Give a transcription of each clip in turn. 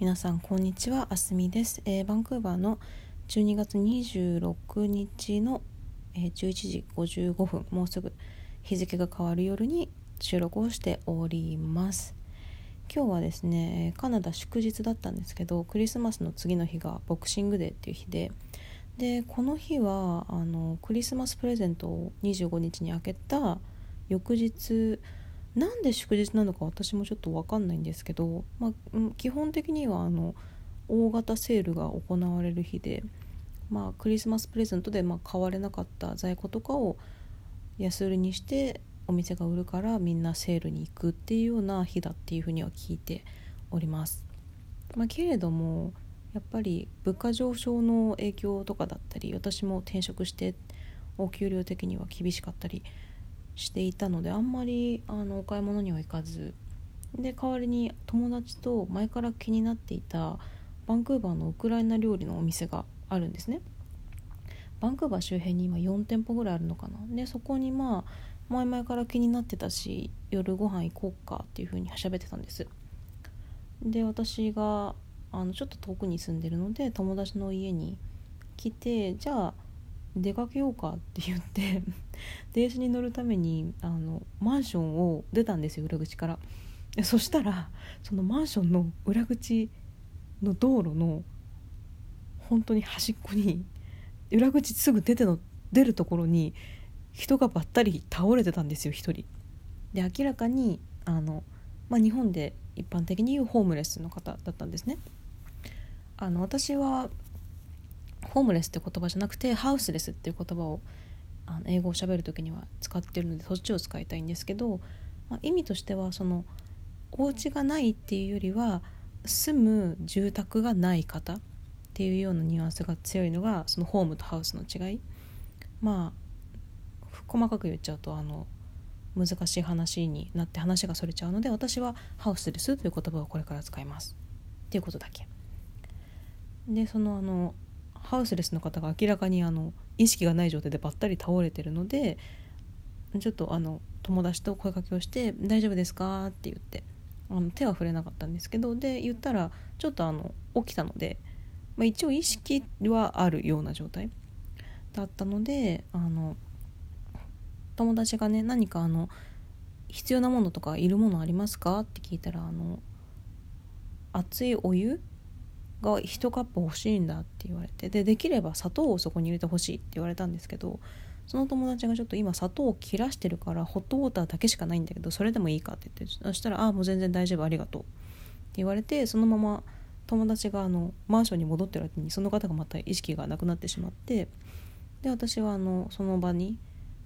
皆さんこんにちはあすみです、えー、バンクーバーの12月26日の、えー、11時55分もうすぐ日付が変わる夜に収録をしております。今日はですねカナダ祝日だったんですけどクリスマスの次の日がボクシングデーっていう日ででこの日はあのクリスマスプレゼントを25日に開けた翌日なんで祝日なのか私もちょっと分かんないんですけど、まあ、基本的にはあの大型セールが行われる日で、まあ、クリスマスプレゼントでま買われなかった在庫とかを安売りにしてお店が売るからみんなセールに行くっていうような日だっていうふうには聞いております。まあ、けれどもやっぱり物価上昇の影響とかだったり私も転職してお給料的には厳しかったりしていたのであんまりあのお買い物には行かず。で代わりに友達と前から気になっていたバンクーバーのウクライナ料理のお店があるんですね。バンクーバー周辺に今4店舗ぐらいあるのかな。でそこにまあ前々から気になってたし夜ご飯行こうかっていう風に喋ってたんです。で私があのちょっと遠くに住んでるので友達の家に来てじゃあ出かけようかって言って 電車に乗るためにあのマンションを出たんですよ裏口から。そしたらそのマンションの裏口の道路の本当に端っこに裏口すぐ出ての出るところに人がばったり倒れてたんですよ1人。で明らかにあの、まあ、日本で一般的に言うホームレスの方だったんですね。あの私はホームレスって言葉じゃなくてハウスレスっていう言葉をあの英語を喋る時には使ってるのでそっちを使いたいんですけど、まあ、意味としてはそのお家がないっていうよりは住む住宅がない方っていうようなニュアンスが強いのがそのホームとハウスの違い。まあ細かく言っちゃうとあの難しい話になって話がそれちゃうので私はハウスレスという言葉をこれから使います。っていうことだけ。でそのあのハウスレスの方が明らかにあの意識がない状態でばったり倒れてるのでちょっとあの友達と声かけをして「大丈夫ですか?」って言ってあの手は触れなかったんですけどで言ったらちょっとあの起きたので、まあ、一応意識はあるような状態だったのであの友達がね何かあの必要なものとかいるものありますかって聞いたらあの熱いお湯が1カップ欲しいんだって言われてでできれば砂糖をそこに入れてほしいって言われたんですけどその友達がちょっと今砂糖を切らしてるからホットウォーターだけしかないんだけどそれでもいいかって言ってそしたら「ああもう全然大丈夫ありがとう」って言われてそのまま友達があのマンションに戻ってる間にその方がまた意識がなくなってしまってで私はあのその場に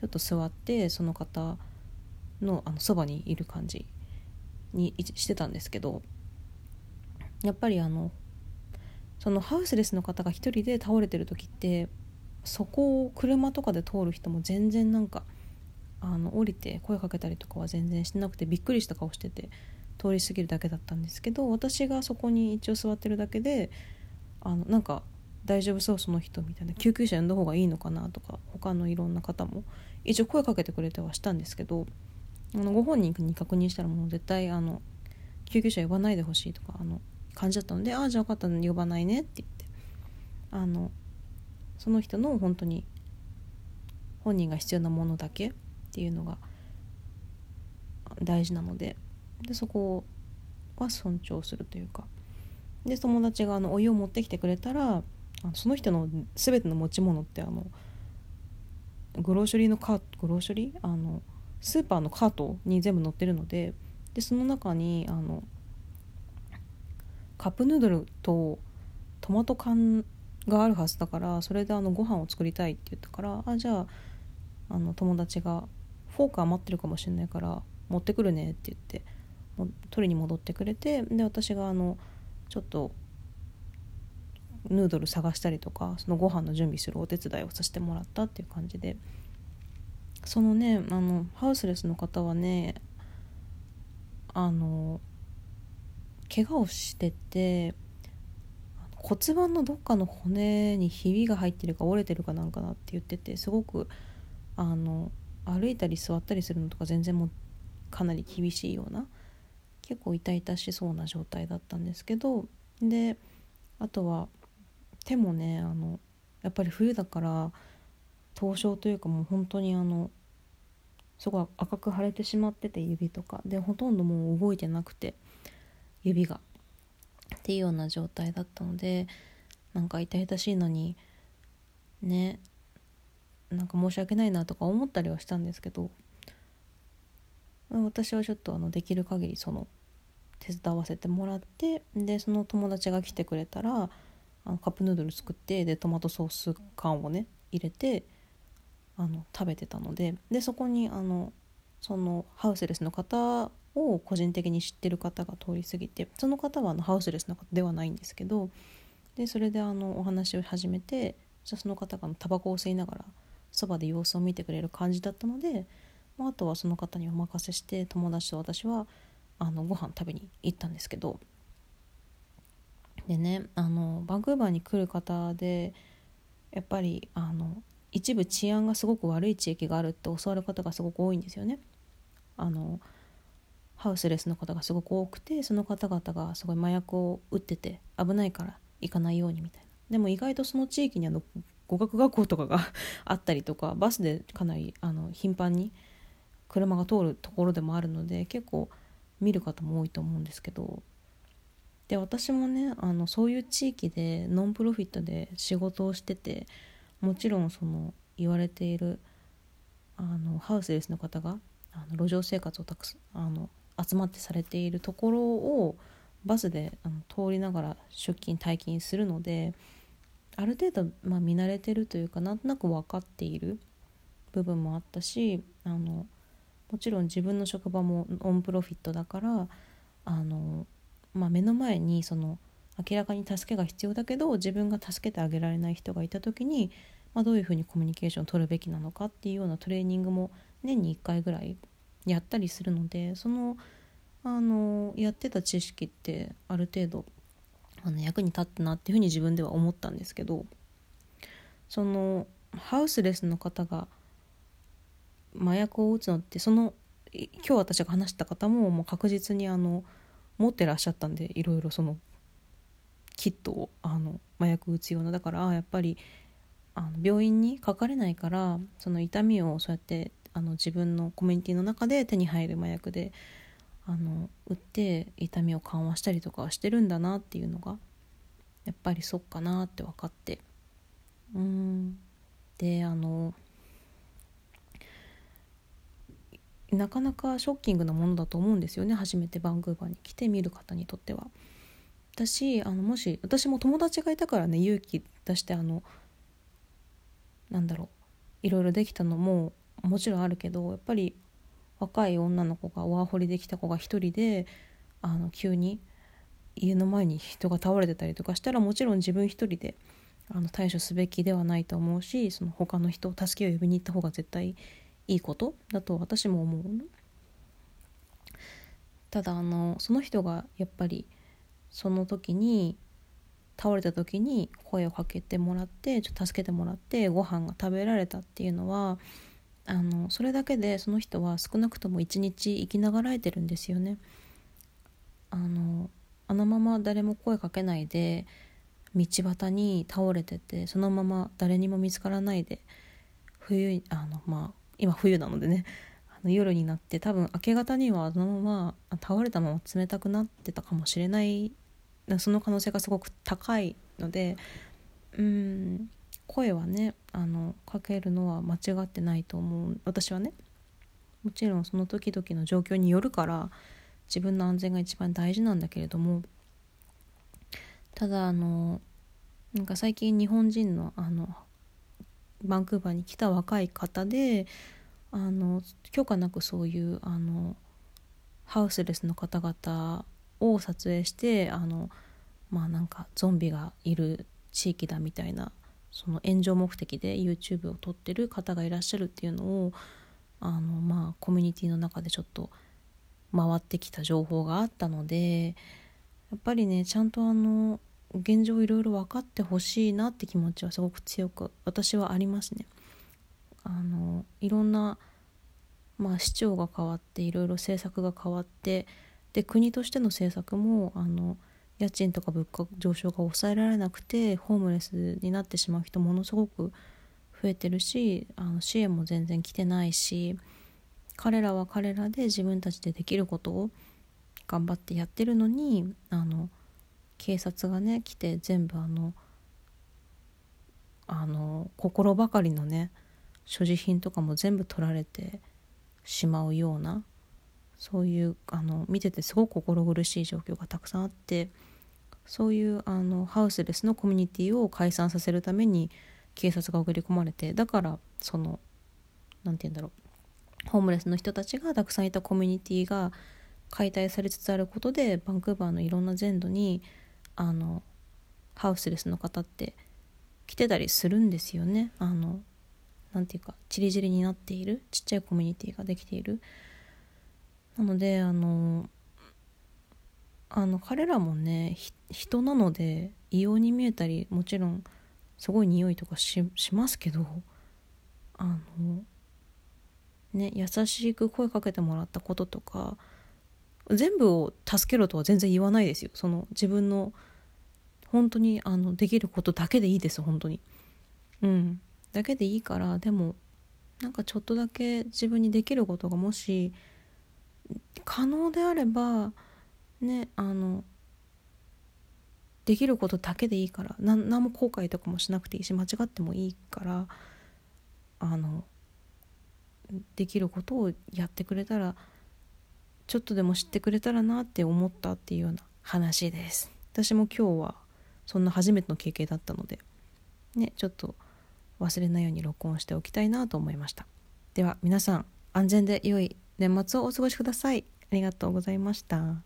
ちょっと座ってその方のあのそばにいる感じにしてたんですけどやっぱりあのそのハウスレスの方が1人で倒れてる時ってそこを車とかで通る人も全然なんかあの降りて声かけたりとかは全然してなくてびっくりした顔してて通り過ぎるだけだったんですけど私がそこに一応座ってるだけであのなんか大丈夫そうその人みたいな救急車呼んだ方がいいのかなとか他のいろんな方も一応声かけてくれてはしたんですけどあのご本人に確認したらもう絶対あの救急車呼ばないでほしいとかあの感じだったので「ああじゃあ分かったの呼ばないね」って言って。あのその人の本当に本人が必要なものだけっていうのが大事なのででそこは尊重するというか。で友達があのお湯を持ってきてくれたらあその人の全ての持ち物ってあのグローショリーのカートグローショリー？あのスーパーのカートに全部載ってるのででその中にあのカップヌードルとトマト缶があるはずだからそれであのご飯を作りたいって言ったからあじゃああの友達がフォーク余ってるかもしれないから持ってくるねって言っても取りに戻ってくれてで私があのちょっとヌードル探したりとかそのご飯の準備するお手伝いをさせてもらったっていう感じで。そのねあのハウスレスの方はねあの怪我をしてて骨盤のどっかの骨にひびが入ってるか折れてるかなんかなって言っててすごくあの歩いたり座ったりするのとか全然もうかなり厳しいような結構痛々しそうな状態だったんですけどであとは手もねあのやっぱり冬だから凍傷というかもう本当にあのすごい赤く腫れてしまってて指とかでほとんどもう動いてなくて指が。っていうような状態だったのでなんか痛々しいのにねなんか申し訳ないなとか思ったりはしたんですけど私はちょっとあのできる限りその手伝わせてもらってでその友達が来てくれたらあのカップヌードル作ってでトマトソース缶をね入れてあの食べてたのででそこにあのそのハウスレスの方を個人的に知ってる方が通り過ぎてその方はあのハウスレスの方ではないんですけどでそれであのお話を始めてじゃその方がタバコを吸いながらそばで様子を見てくれる感じだったので、まあ、あとはその方にお任せして友達と私はあのご飯食べに行ったんですけどでねあのバンクーバーに来る方でやっぱりあの一部治安がすごく悪い地域があるって教わる方がすごく多いんですよね。あのハウスレスの方がすごく多くてその方々がすごい麻薬を打ってて危ないから行かないようにみたいな。でも意外とその地域にあの語学学校とかが あったりとかバスでかなりあの頻繁に車が通るところでもあるので結構見る方も多いと思うんですけど。で私もねあのそういう地域でノンプロフィットで仕事をしててもちろんその言われているあのハウスレスの方があの路上生活をたくさんあの集まってされているところをバスであの通りながら出勤退勤するのである程度、まあ、見慣れてるというかなんとなく分かっている部分もあったしあのもちろん自分の職場もオンプロフィットだからあの、まあ、目の前にその明らかに助けが必要だけど自分が助けてあげられない人がいた時に、まあ、どういうふうにコミュニケーションを取るべきなのかっていうようなトレーニングも年に1回ぐらいやったりするのでそのあのやってた知識ってある程度あの役に立ったなっていうふうに自分では思ったんですけどそのハウスレスの方が麻薬を打つのってその今日私が話した方ももう確実にあの持ってらっしゃったんでいろいろそのキットをあの麻薬打つようなだからやっぱりあの病院にかかれないからその痛みをそうやってあの自分のコミュニティの中で手に入る麻薬であの打って痛みを緩和したりとかしてるんだなっていうのがやっぱりそっかなって分かってうんであのなかなかショッキングなものだと思うんですよね初めてバンクーバーに来て見る方にとっては。私あのもし私も友達がいたからね勇気出してあのなんだろういろいろできたのももちろんあるけどやっぱり若い女の子がワーホリできた子が一人であの急に家の前に人が倒れてたりとかしたらもちろん自分一人であの対処すべきではないと思うしその他の人助けを呼びに行った方が絶対いいことだと私も思うただあのその人がやっぱりその時に倒れた時に声をかけてもらってちょっと助けてもらってご飯が食べられたっていうのはあのそれだけでその人は少なくとも一日生きながらえてるんですよね。あのあのまま誰も声かけないで道端に倒れててそのまま誰にも見つからないで冬あのまあ今冬なのでねあの夜になって多分明け方にはあのまま倒れたまま冷たくなってたかもしれないその可能性がすごく高いのでうん声はねあのかけるのは間違ってないと思う。私はねもちろんその時々の状況によるから自分の安全が一番大事なんだけれどもただあのなんか最近日本人のあのバンクーバーに来た若い方であの許可なくそういうあのハウスレスの方々を撮影してあのまあなんかゾンビがいる地域だみたいなその炎上目的で YouTube を撮ってる方がいらっしゃるっていうのをあのまあコミュニティの中でちょっと回ってきた情報があったのでやっぱりねちゃんとあの現状いろいろ分かってほしいなって気持ちはすごく強く私はありますね。あのいろんな、まあ、市長が変わっていろいろ政策が変わってで国としての政策もあの家賃とか物価上昇が抑えられなくてホームレスになってしまう人ものすごく増えてるしあの支援も全然来てないし彼らは彼らで自分たちでできることを頑張ってやってるのにあの警察がね来て全部あのあの心ばかりのね所持品とかも全部取られてしまうようなそういうあの見ててすごく心苦しい状況がたくさんあってそういうあのハウスレスのコミュニティを解散させるために警察が送り込まれてだからその何て言うんだろうホームレスの人たちがたくさんいたコミュニティが解体されつつあることでバンクーバーのいろんな全土にあのハウスレスの方って来てたりするんですよね。あのなんていうかチリチリになっているちっちゃいコミュニティができている。なのであのあの彼らもね人なので異様に見えたりもちろんすごい匂いとかしますけどあのね優しく声かけてもらったこととか全部を助けろとは全然言わないですよ。その自分の本当にあのできることだけでいいです本当に。うん。だけでいいからでもなんかちょっとだけ自分にできることがもし可能であればねあのできることだけでいいから何も後悔とかもしなくていいし間違ってもいいからあのできることをやってくれたらちょっとでも知ってくれたらなって思ったっていうような話です。私も今日はそんな初めての経験だったのでねちょっと忘れないように録音しておきたいなと思いました。では皆さん安全で良い年末をお過ごしください。ありがとうございました。